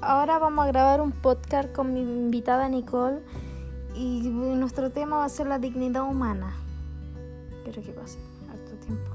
ahora vamos a grabar un podcast con mi invitada Nicole y nuestro tema va a ser la dignidad humana. Quiero que pase harto tiempo.